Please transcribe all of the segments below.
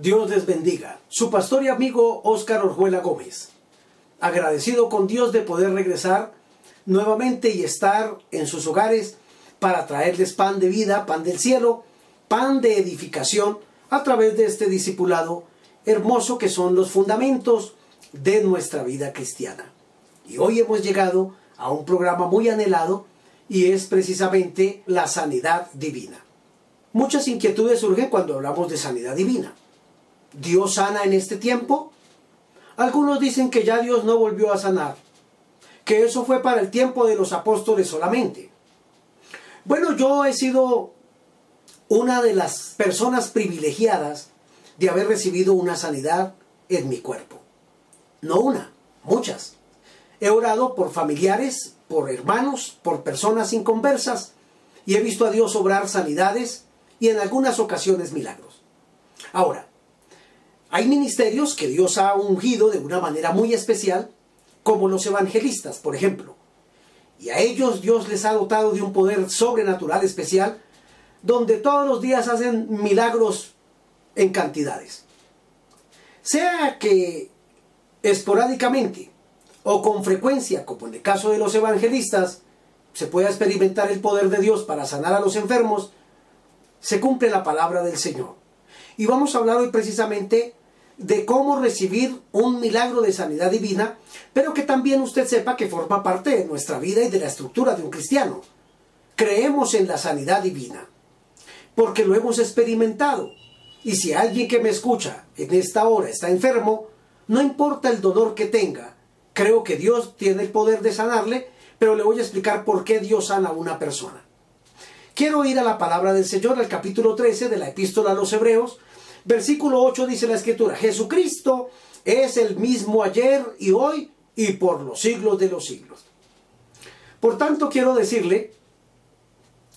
Dios les bendiga. Su pastor y amigo Óscar Orjuela Gómez. Agradecido con Dios de poder regresar nuevamente y estar en sus hogares para traerles pan de vida, pan del cielo, pan de edificación a través de este discipulado hermoso que son los fundamentos de nuestra vida cristiana. Y hoy hemos llegado a un programa muy anhelado y es precisamente la sanidad divina. Muchas inquietudes surgen cuando hablamos de sanidad divina. ¿Dios sana en este tiempo? Algunos dicen que ya Dios no volvió a sanar, que eso fue para el tiempo de los apóstoles solamente. Bueno, yo he sido una de las personas privilegiadas de haber recibido una sanidad en mi cuerpo. No una, muchas. He orado por familiares, por hermanos, por personas inconversas y he visto a Dios obrar sanidades y en algunas ocasiones milagros. Ahora, hay ministerios que Dios ha ungido de una manera muy especial, como los evangelistas, por ejemplo. Y a ellos Dios les ha dotado de un poder sobrenatural especial, donde todos los días hacen milagros en cantidades. Sea que esporádicamente o con frecuencia, como en el caso de los evangelistas, se pueda experimentar el poder de Dios para sanar a los enfermos, se cumple la palabra del Señor. Y vamos a hablar hoy precisamente de cómo recibir un milagro de sanidad divina, pero que también usted sepa que forma parte de nuestra vida y de la estructura de un cristiano. Creemos en la sanidad divina, porque lo hemos experimentado. Y si alguien que me escucha en esta hora está enfermo, no importa el dolor que tenga, creo que Dios tiene el poder de sanarle, pero le voy a explicar por qué Dios sana a una persona. Quiero ir a la palabra del Señor, al capítulo 13 de la epístola a los Hebreos, Versículo 8 dice la escritura, Jesucristo es el mismo ayer y hoy y por los siglos de los siglos. Por tanto, quiero decirle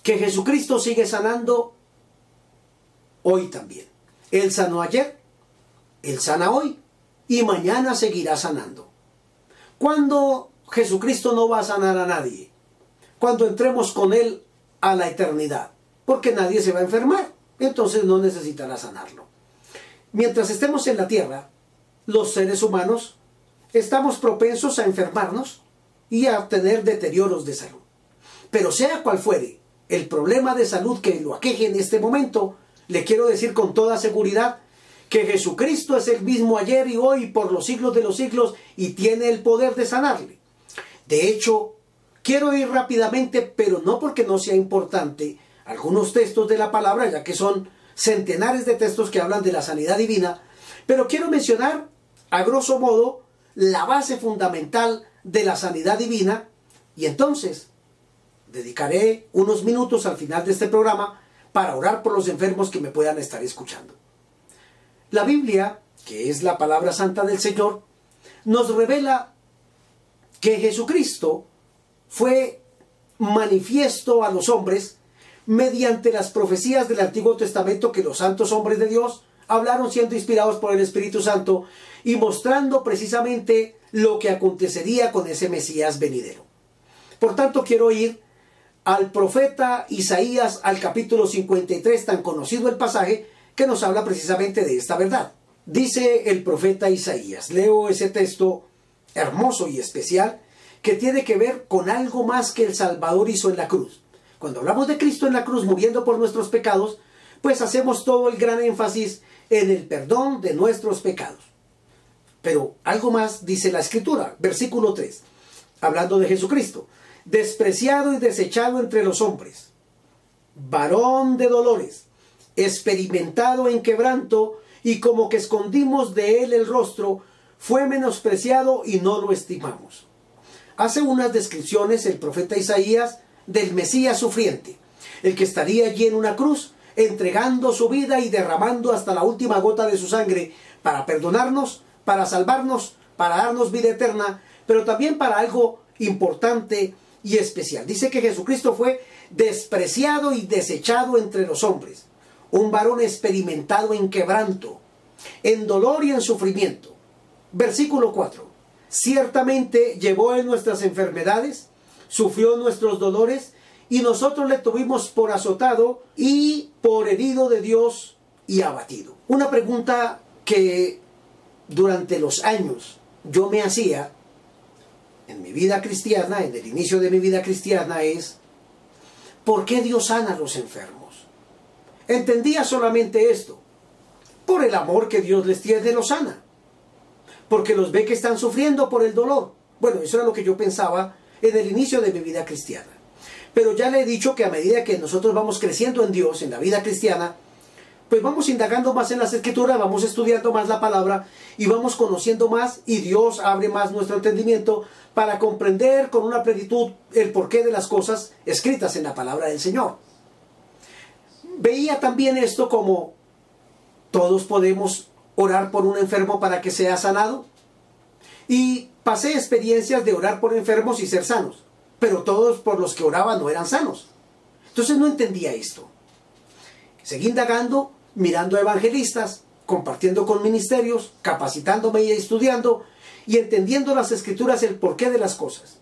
que Jesucristo sigue sanando hoy también. Él sanó ayer, Él sana hoy y mañana seguirá sanando. ¿Cuándo Jesucristo no va a sanar a nadie? Cuando entremos con Él a la eternidad, porque nadie se va a enfermar, entonces no necesitará sanarlo. Mientras estemos en la tierra, los seres humanos estamos propensos a enfermarnos y a tener deterioros de salud. Pero sea cual fuere el problema de salud que lo aqueje en este momento, le quiero decir con toda seguridad que Jesucristo es el mismo ayer y hoy por los siglos de los siglos y tiene el poder de sanarle. De hecho, quiero ir rápidamente, pero no porque no sea importante, algunos textos de la palabra, ya que son centenares de textos que hablan de la sanidad divina, pero quiero mencionar, a grosso modo, la base fundamental de la sanidad divina y entonces dedicaré unos minutos al final de este programa para orar por los enfermos que me puedan estar escuchando. La Biblia, que es la palabra santa del Señor, nos revela que Jesucristo fue manifiesto a los hombres mediante las profecías del Antiguo Testamento que los santos hombres de Dios hablaron siendo inspirados por el Espíritu Santo y mostrando precisamente lo que acontecería con ese Mesías venidero. Por tanto, quiero ir al profeta Isaías al capítulo 53, tan conocido el pasaje que nos habla precisamente de esta verdad. Dice el profeta Isaías, leo ese texto hermoso y especial que tiene que ver con algo más que el Salvador hizo en la cruz. Cuando hablamos de Cristo en la cruz muriendo por nuestros pecados, pues hacemos todo el gran énfasis en el perdón de nuestros pecados. Pero algo más dice la escritura, versículo 3, hablando de Jesucristo, despreciado y desechado entre los hombres, varón de dolores, experimentado en quebranto, y como que escondimos de él el rostro, fue menospreciado y no lo estimamos. Hace unas descripciones el profeta Isaías del Mesías sufriente, el que estaría allí en una cruz, entregando su vida y derramando hasta la última gota de su sangre para perdonarnos para salvarnos, para darnos vida eterna, pero también para algo importante y especial. Dice que Jesucristo fue despreciado y desechado entre los hombres, un varón experimentado en quebranto, en dolor y en sufrimiento. Versículo 4. Ciertamente llevó en nuestras enfermedades, sufrió nuestros dolores, y nosotros le tuvimos por azotado y por herido de Dios y abatido. Una pregunta que durante los años yo me hacía en mi vida cristiana, en el inicio de mi vida cristiana, es ¿por qué Dios sana a los enfermos? Entendía solamente esto. Por el amor que Dios les tiene, los sana. Porque los ve que están sufriendo por el dolor. Bueno, eso era lo que yo pensaba en el inicio de mi vida cristiana. Pero ya le he dicho que a medida que nosotros vamos creciendo en Dios, en la vida cristiana, pues vamos indagando más en las escrituras, vamos estudiando más la palabra y vamos conociendo más y Dios abre más nuestro entendimiento para comprender con una plenitud el porqué de las cosas escritas en la palabra del Señor. Veía también esto como todos podemos orar por un enfermo para que sea sanado. Y pasé experiencias de orar por enfermos y ser sanos, pero todos por los que oraban no eran sanos. Entonces no entendía esto. Seguí indagando mirando a evangelistas, compartiendo con ministerios, capacitándome y estudiando y entendiendo las escrituras el porqué de las cosas.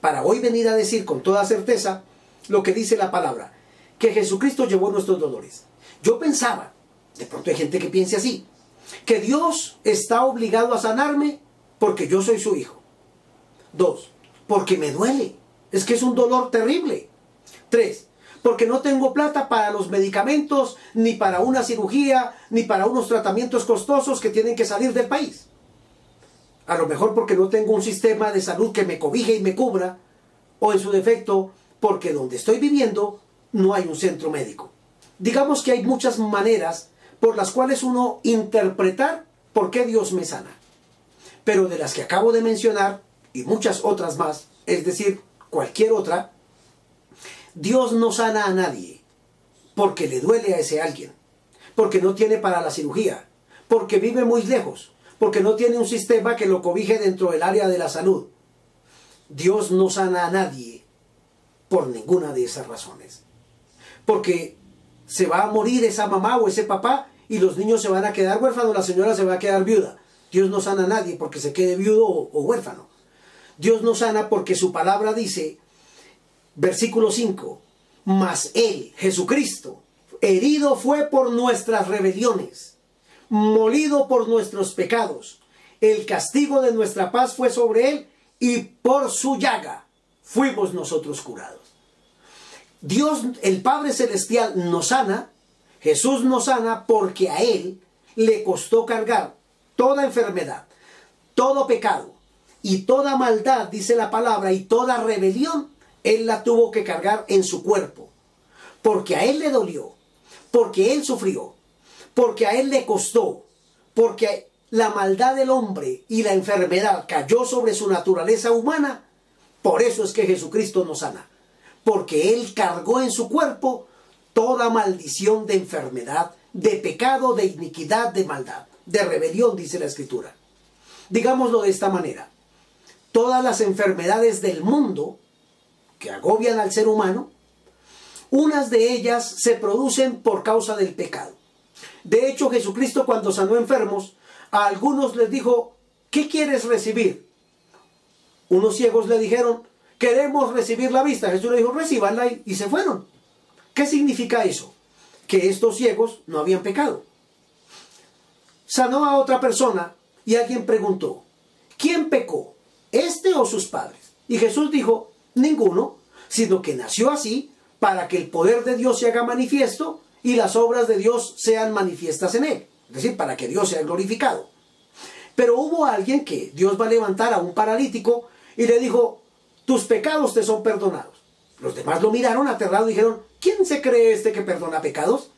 Para hoy venir a decir con toda certeza lo que dice la palabra, que Jesucristo llevó nuestros dolores. Yo pensaba, de pronto hay gente que piense así, que Dios está obligado a sanarme porque yo soy su hijo. Dos, porque me duele. Es que es un dolor terrible. Tres, porque no tengo plata para los medicamentos, ni para una cirugía, ni para unos tratamientos costosos que tienen que salir del país. A lo mejor porque no tengo un sistema de salud que me cobije y me cubra, o en su defecto, porque donde estoy viviendo no hay un centro médico. Digamos que hay muchas maneras por las cuales uno interpretar por qué Dios me sana. Pero de las que acabo de mencionar, y muchas otras más, es decir, cualquier otra, Dios no sana a nadie porque le duele a ese alguien, porque no tiene para la cirugía, porque vive muy lejos, porque no tiene un sistema que lo cobije dentro del área de la salud. Dios no sana a nadie por ninguna de esas razones. Porque se va a morir esa mamá o ese papá y los niños se van a quedar huérfanos, la señora se va a quedar viuda. Dios no sana a nadie porque se quede viudo o, huérfano. Dios no sana porque su palabra dice Versículo 5. Mas Él, Jesucristo, herido fue por nuestras rebeliones, molido por nuestros pecados. El castigo de nuestra paz fue sobre Él y por su llaga fuimos nosotros curados. Dios, el Padre Celestial, nos sana, Jesús nos sana porque a Él le costó cargar toda enfermedad, todo pecado y toda maldad, dice la palabra, y toda rebelión él la tuvo que cargar en su cuerpo, porque a Él le dolió, porque Él sufrió, porque a Él le costó, porque la maldad del hombre y la enfermedad cayó sobre su naturaleza humana, por eso es que Jesucristo nos sana, porque Él cargó en su cuerpo toda maldición de enfermedad, de pecado, de iniquidad, de maldad, de rebelión, dice la Escritura. Digámoslo de esta manera, todas las enfermedades del mundo que agobian al ser humano, unas de ellas se producen por causa del pecado. De hecho, Jesucristo cuando sanó enfermos, a algunos les dijo, ¿qué quieres recibir? Unos ciegos le dijeron, queremos recibir la vista. Jesús le dijo, recibanla y se fueron. ¿Qué significa eso? Que estos ciegos no habían pecado. Sanó a otra persona y alguien preguntó, ¿quién pecó? ¿Este o sus padres? Y Jesús dijo, Ninguno, sino que nació así para que el poder de Dios se haga manifiesto y las obras de Dios sean manifiestas en él. Es decir, para que Dios sea glorificado. Pero hubo alguien que Dios va a levantar a un paralítico y le dijo, tus pecados te son perdonados. Los demás lo miraron aterrados y dijeron, ¿quién se cree este que perdona pecados?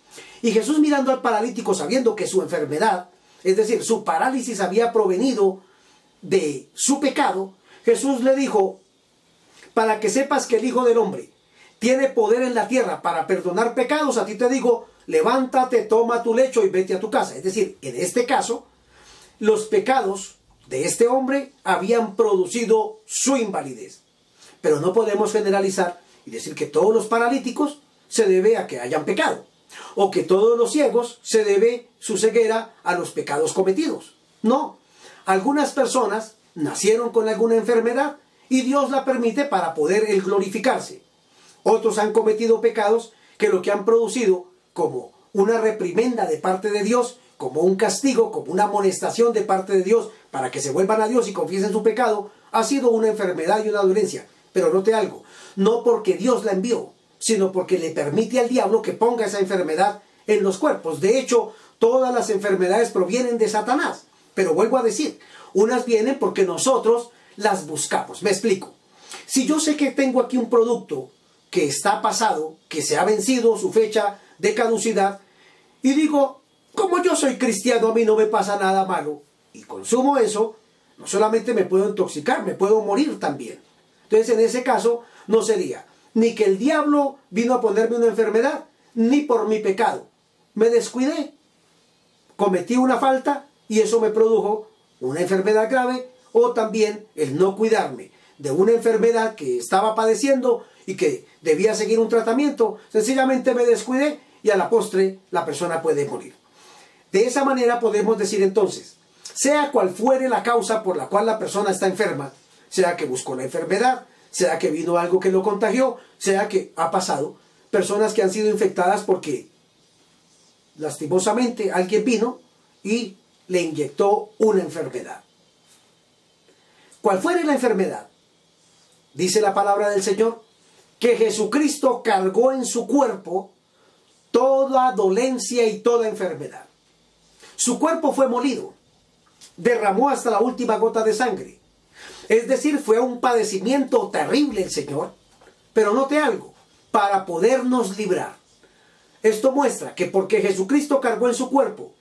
Y Jesús mirando al paralítico sabiendo que su enfermedad, es decir, su parálisis había provenido de su pecado, Jesús le dijo, para que sepas que el Hijo del Hombre tiene poder en la tierra para perdonar pecados, a ti te digo, levántate, toma tu lecho y vete a tu casa. Es decir, en este caso, los pecados de este hombre habían producido su invalidez. Pero no podemos generalizar y decir que todos los paralíticos se debe a que hayan pecado, o que todos los ciegos se debe su ceguera a los pecados cometidos. No, algunas personas nacieron con alguna enfermedad y Dios la permite para poder el glorificarse. Otros han cometido pecados que lo que han producido como una reprimenda de parte de Dios, como un castigo, como una amonestación de parte de Dios para que se vuelvan a Dios y confiesen su pecado, ha sido una enfermedad y una dolencia. Pero note algo, no porque Dios la envió, sino porque le permite al diablo que ponga esa enfermedad en los cuerpos. De hecho, todas las enfermedades provienen de Satanás. Pero vuelvo a decir, unas vienen porque nosotros las buscamos. Me explico. Si yo sé que tengo aquí un producto que está pasado, que se ha vencido su fecha de caducidad, y digo, como yo soy cristiano, a mí no me pasa nada malo, y consumo eso, no solamente me puedo intoxicar, me puedo morir también. Entonces, en ese caso, no sería ni que el diablo vino a ponerme una enfermedad, ni por mi pecado. Me descuidé, cometí una falta y eso me produjo una enfermedad grave o también el no cuidarme de una enfermedad que estaba padeciendo y que debía seguir un tratamiento. Sencillamente me descuidé y a la postre la persona puede morir. De esa manera podemos decir entonces, sea cual fuere la causa por la cual la persona está enferma, sea que buscó la enfermedad, sea que vino algo que lo contagió, sea que ha pasado, personas que han sido infectadas porque lastimosamente alguien vino y le inyectó una enfermedad. ¿Cuál fuere la enfermedad? Dice la palabra del Señor que Jesucristo cargó en su cuerpo toda dolencia y toda enfermedad. Su cuerpo fue molido, derramó hasta la última gota de sangre. Es decir, fue un padecimiento terrible el Señor, pero note algo, para podernos librar. Esto muestra que porque Jesucristo cargó en su cuerpo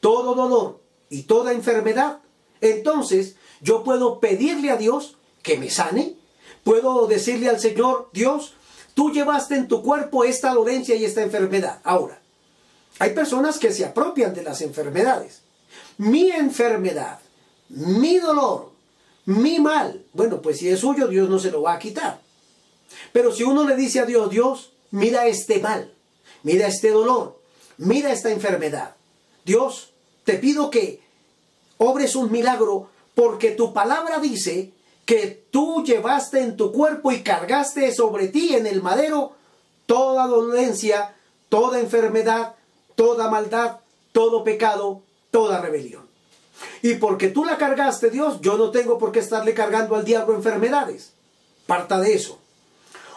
todo dolor y toda enfermedad, entonces yo puedo pedirle a Dios que me sane. Puedo decirle al Señor, Dios, tú llevaste en tu cuerpo esta dolencia y esta enfermedad. Ahora, hay personas que se apropian de las enfermedades. Mi enfermedad, mi dolor, mi mal, bueno, pues si es suyo, Dios no se lo va a quitar. Pero si uno le dice a Dios, Dios, mira este mal, mira este dolor, mira esta enfermedad. Dios, te pido que obres un milagro porque tu palabra dice que tú llevaste en tu cuerpo y cargaste sobre ti en el madero toda dolencia, toda enfermedad, toda maldad, todo pecado, toda rebelión. Y porque tú la cargaste, Dios, yo no tengo por qué estarle cargando al diablo enfermedades. Parta de eso.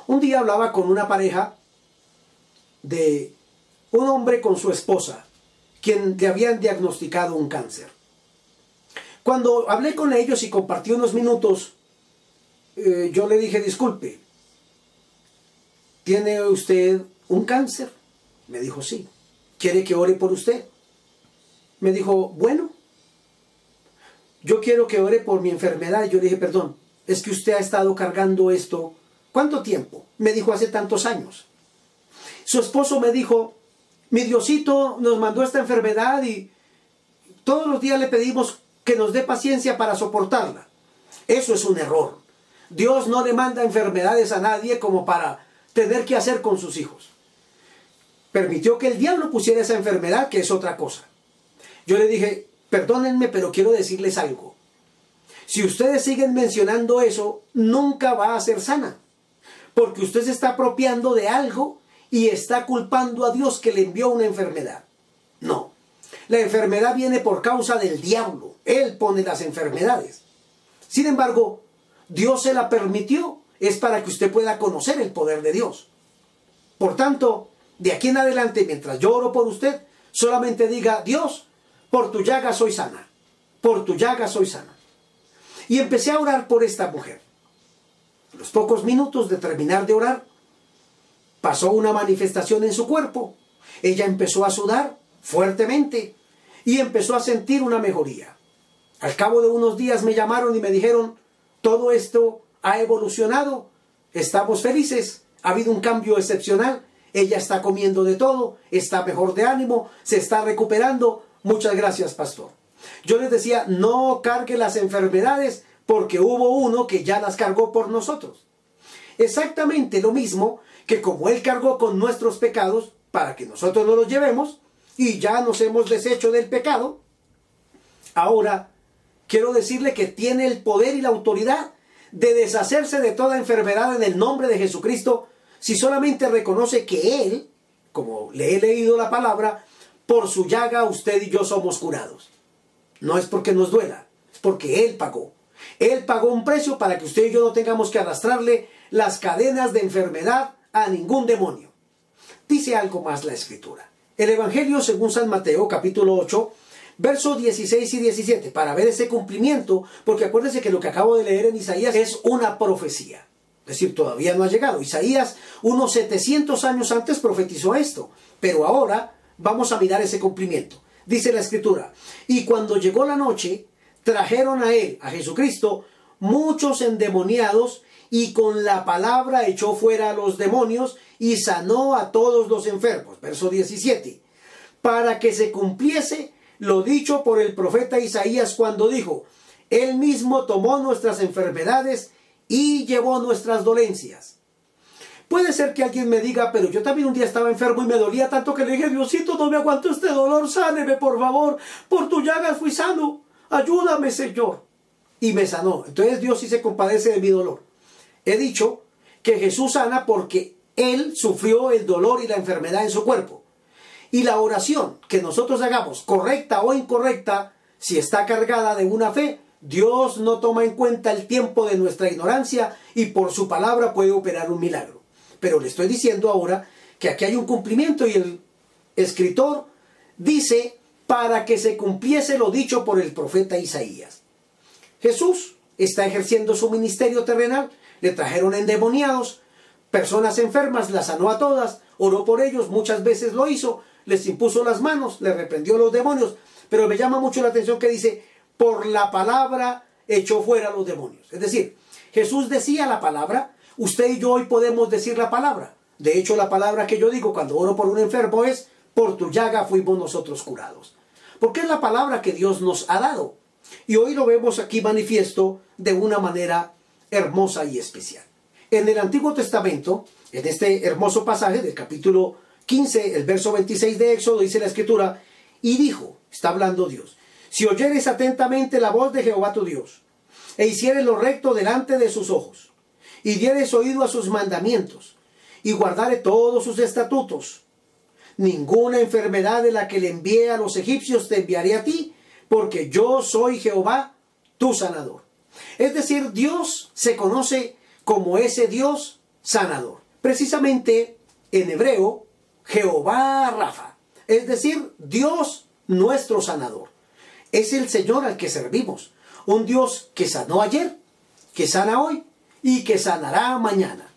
Un día hablaba con una pareja de un hombre con su esposa, quien le habían diagnosticado un cáncer. Cuando hablé con ellos y compartí unos minutos, eh, yo le dije, disculpe, ¿tiene usted un cáncer? Me dijo, sí. ¿Quiere que ore por usted? Me dijo, bueno, yo quiero que ore por mi enfermedad. Yo le dije, perdón, es que usted ha estado cargando esto. ¿Cuánto tiempo? Me dijo, hace tantos años. Su esposo me dijo, mi Diosito nos mandó esta enfermedad y todos los días le pedimos que nos dé paciencia para soportarla. Eso es un error. Dios no le manda enfermedades a nadie como para tener que hacer con sus hijos. Permitió que el diablo pusiera esa enfermedad, que es otra cosa. Yo le dije, perdónenme, pero quiero decirles algo. Si ustedes siguen mencionando eso, nunca va a ser sana. Porque usted se está apropiando de algo y está culpando a Dios que le envió una enfermedad. No. La enfermedad viene por causa del diablo. Él pone las enfermedades. Sin embargo, Dios se la permitió. Es para que usted pueda conocer el poder de Dios. Por tanto, de aquí en adelante, mientras yo oro por usted, solamente diga, Dios, por tu llaga soy sana. Por tu llaga soy sana. Y empecé a orar por esta mujer. A los pocos minutos de terminar de orar, pasó una manifestación en su cuerpo. Ella empezó a sudar fuertemente y empezó a sentir una mejoría. Al cabo de unos días me llamaron y me dijeron, todo esto ha evolucionado, estamos felices, ha habido un cambio excepcional, ella está comiendo de todo, está mejor de ánimo, se está recuperando. Muchas gracias, pastor. Yo les decía, no cargue las enfermedades porque hubo uno que ya las cargó por nosotros. Exactamente lo mismo que como Él cargó con nuestros pecados para que nosotros no los llevemos y ya nos hemos deshecho del pecado, ahora quiero decirle que tiene el poder y la autoridad de deshacerse de toda enfermedad en el nombre de Jesucristo si solamente reconoce que Él, como le he leído la palabra, por su llaga usted y yo somos curados. No es porque nos duela, es porque Él pagó. Él pagó un precio para que usted y yo no tengamos que arrastrarle las cadenas de enfermedad a ningún demonio. Dice algo más la escritura. El Evangelio según San Mateo capítulo 8 versos 16 y 17, para ver ese cumplimiento, porque acuérdense que lo que acabo de leer en Isaías es una profecía. Es decir, todavía no ha llegado. Isaías, unos 700 años antes, profetizó esto, pero ahora vamos a mirar ese cumplimiento. Dice la escritura, y cuando llegó la noche, trajeron a él, a Jesucristo, muchos endemoniados, y con la palabra echó fuera a los demonios y sanó a todos los enfermos. Verso 17. Para que se cumpliese lo dicho por el profeta Isaías cuando dijo, Él mismo tomó nuestras enfermedades y llevó nuestras dolencias. Puede ser que alguien me diga, pero yo también un día estaba enfermo y me dolía tanto que le dije, Diosito, no me aguanto este dolor, sáneme por favor, por tu llagas fui sano, ayúdame Señor. Y me sanó. Entonces Dios sí se compadece de mi dolor. He dicho que Jesús sana porque Él sufrió el dolor y la enfermedad en su cuerpo. Y la oración que nosotros hagamos, correcta o incorrecta, si está cargada de una fe, Dios no toma en cuenta el tiempo de nuestra ignorancia y por su palabra puede operar un milagro. Pero le estoy diciendo ahora que aquí hay un cumplimiento y el escritor dice para que se cumpliese lo dicho por el profeta Isaías. Jesús está ejerciendo su ministerio terrenal, le trajeron endemoniados, personas enfermas, las sanó a todas, oró por ellos, muchas veces lo hizo, les impuso las manos, les reprendió los demonios. Pero me llama mucho la atención que dice, por la palabra echó fuera los demonios. Es decir, Jesús decía la palabra, usted y yo hoy podemos decir la palabra. De hecho, la palabra que yo digo cuando oro por un enfermo es, por tu llaga fuimos nosotros curados. Porque es la palabra que Dios nos ha dado. Y hoy lo vemos aquí manifiesto de una manera hermosa y especial. En el Antiguo Testamento, en este hermoso pasaje del capítulo 15, el verso 26 de Éxodo, dice la escritura, y dijo, está hablando Dios, si oyeres atentamente la voz de Jehová tu Dios, e hicieres lo recto delante de sus ojos, y dieres oído a sus mandamientos, y guardare todos sus estatutos, ninguna enfermedad de la que le envié a los egipcios te enviaré a ti, porque yo soy Jehová, tu sanador. Es decir, Dios se conoce como ese Dios sanador. Precisamente en hebreo, Jehová Rafa, es decir, Dios nuestro sanador. Es el Señor al que servimos, un Dios que sanó ayer, que sana hoy y que sanará mañana.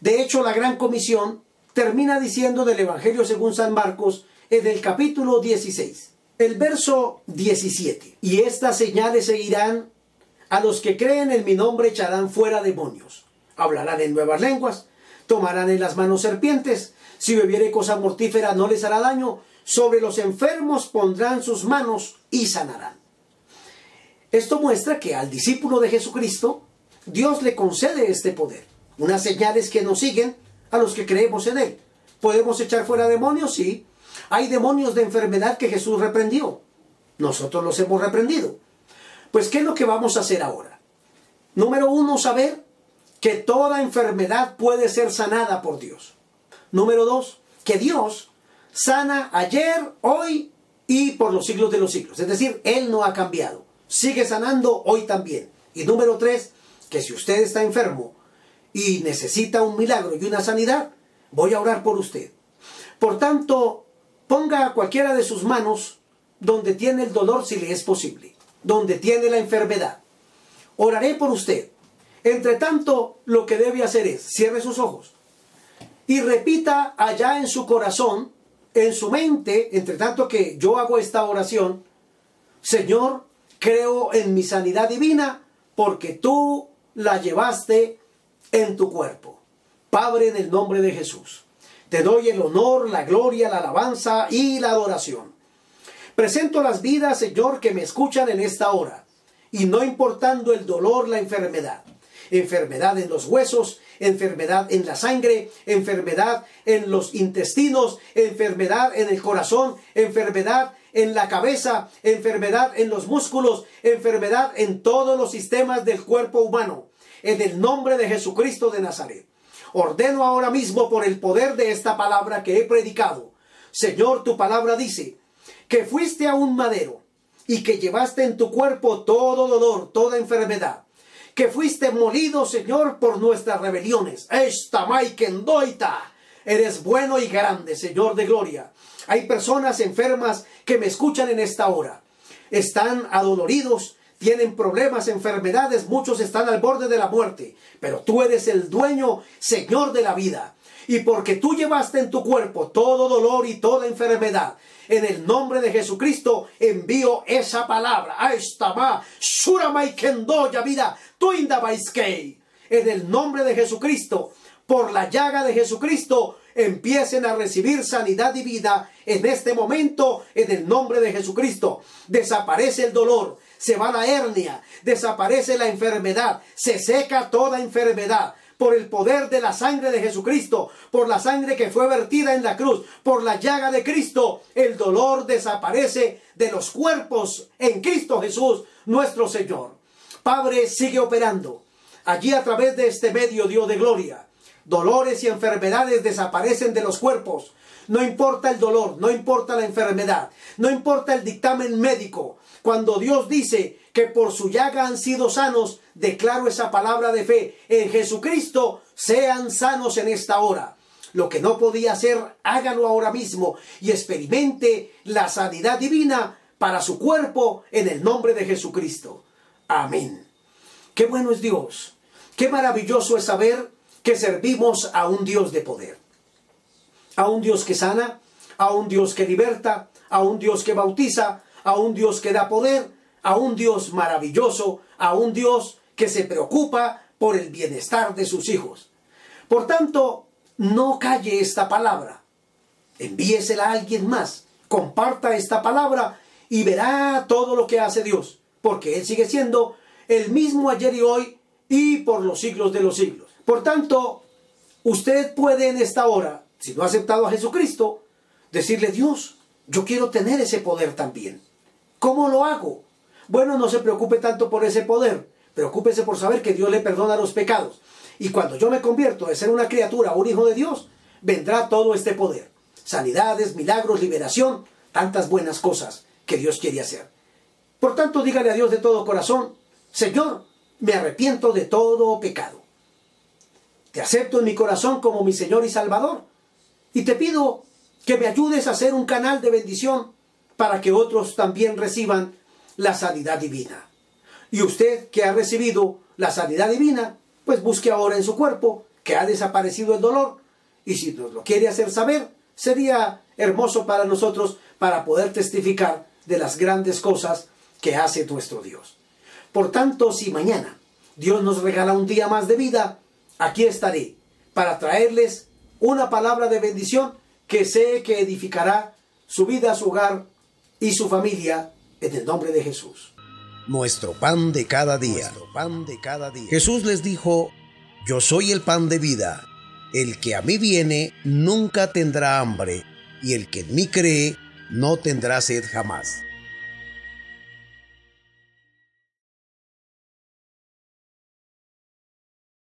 De hecho, la gran comisión termina diciendo del Evangelio según San Marcos en el capítulo 16, el verso 17, y estas señales seguirán a los que creen en mi nombre echarán fuera demonios, hablarán en nuevas lenguas, tomarán en las manos serpientes, si bebiere cosa mortífera no les hará daño. Sobre los enfermos pondrán sus manos y sanarán. Esto muestra que al discípulo de Jesucristo Dios le concede este poder. Unas señales que nos siguen a los que creemos en Él. ¿Podemos echar fuera demonios? Sí. Hay demonios de enfermedad que Jesús reprendió. Nosotros los hemos reprendido. Pues, ¿qué es lo que vamos a hacer ahora? Número uno, saber que toda enfermedad puede ser sanada por Dios. Número dos, que Dios sana ayer, hoy y por los siglos de los siglos. Es decir, Él no ha cambiado. Sigue sanando hoy también. Y número tres, que si usted está enfermo y necesita un milagro y una sanidad, voy a orar por usted. Por tanto, ponga cualquiera de sus manos donde tiene el dolor si le es posible, donde tiene la enfermedad. Oraré por usted. Entre tanto, lo que debe hacer es, cierre sus ojos y repita allá en su corazón, en su mente, entre tanto que yo hago esta oración, Señor, creo en mi sanidad divina porque tú la llevaste en tu cuerpo. Padre, en el nombre de Jesús, te doy el honor, la gloria, la alabanza y la adoración. Presento las vidas, Señor, que me escuchan en esta hora, y no importando el dolor, la enfermedad. Enfermedad en los huesos, enfermedad en la sangre, enfermedad en los intestinos, enfermedad en el corazón, enfermedad en la cabeza, enfermedad en los músculos, enfermedad en todos los sistemas del cuerpo humano. En el nombre de Jesucristo de Nazaret. Ordeno ahora mismo por el poder de esta palabra que he predicado. Señor, tu palabra dice que fuiste a un madero y que llevaste en tu cuerpo todo dolor, toda enfermedad. Que fuiste molido, Señor, por nuestras rebeliones. Esta Maikendoita. Eres bueno y grande, Señor de gloria. Hay personas enfermas que me escuchan en esta hora. Están adoloridos, tienen problemas, enfermedades, muchos están al borde de la muerte, pero tú eres el dueño, Señor de la vida. Y porque tú llevaste en tu cuerpo todo dolor y toda enfermedad, en el nombre de Jesucristo envío esa palabra. vida, En el nombre de Jesucristo, por la llaga de Jesucristo, empiecen a recibir sanidad y vida en este momento, en el nombre de Jesucristo. Desaparece el dolor, se va la hernia, desaparece la enfermedad, se seca toda enfermedad por el poder de la sangre de Jesucristo, por la sangre que fue vertida en la cruz, por la llaga de Cristo, el dolor desaparece de los cuerpos en Cristo Jesús, nuestro Señor. Padre, sigue operando. Allí a través de este medio, Dios de gloria, dolores y enfermedades desaparecen de los cuerpos. No importa el dolor, no importa la enfermedad, no importa el dictamen médico, cuando Dios dice que por su llaga han sido sanos, declaro esa palabra de fe. En Jesucristo sean sanos en esta hora. Lo que no podía hacer, hágalo ahora mismo y experimente la sanidad divina para su cuerpo en el nombre de Jesucristo. Amén. Qué bueno es Dios. Qué maravilloso es saber que servimos a un Dios de poder. A un Dios que sana, a un Dios que liberta, a un Dios que bautiza, a un Dios que da poder, a un Dios maravilloso, a un Dios que se preocupa por el bienestar de sus hijos. Por tanto, no calle esta palabra. Envíesela a alguien más. Comparta esta palabra y verá todo lo que hace Dios, porque Él sigue siendo el mismo ayer y hoy y por los siglos de los siglos. Por tanto, usted puede en esta hora, si no ha aceptado a Jesucristo, decirle, Dios, yo quiero tener ese poder también. ¿Cómo lo hago? Bueno, no se preocupe tanto por ese poder, preocúpese por saber que Dios le perdona los pecados. Y cuando yo me convierto de ser una criatura un hijo de Dios, vendrá todo este poder. Sanidades, milagros, liberación, tantas buenas cosas que Dios quiere hacer. Por tanto, dígale a Dios de todo corazón, Señor, me arrepiento de todo pecado. Te acepto en mi corazón como mi Señor y Salvador. Y te pido que me ayudes a ser un canal de bendición para que otros también reciban la sanidad divina. Y usted que ha recibido la sanidad divina, pues busque ahora en su cuerpo que ha desaparecido el dolor. Y si nos lo quiere hacer saber, sería hermoso para nosotros para poder testificar de las grandes cosas que hace nuestro Dios. Por tanto, si mañana Dios nos regala un día más de vida, aquí estaré para traerles una palabra de bendición que sé que edificará su vida, su hogar y su familia en el nombre de Jesús. Nuestro pan de cada día. pan de cada día. Jesús les dijo, yo soy el pan de vida. El que a mí viene nunca tendrá hambre, y el que en mí cree no tendrá sed jamás.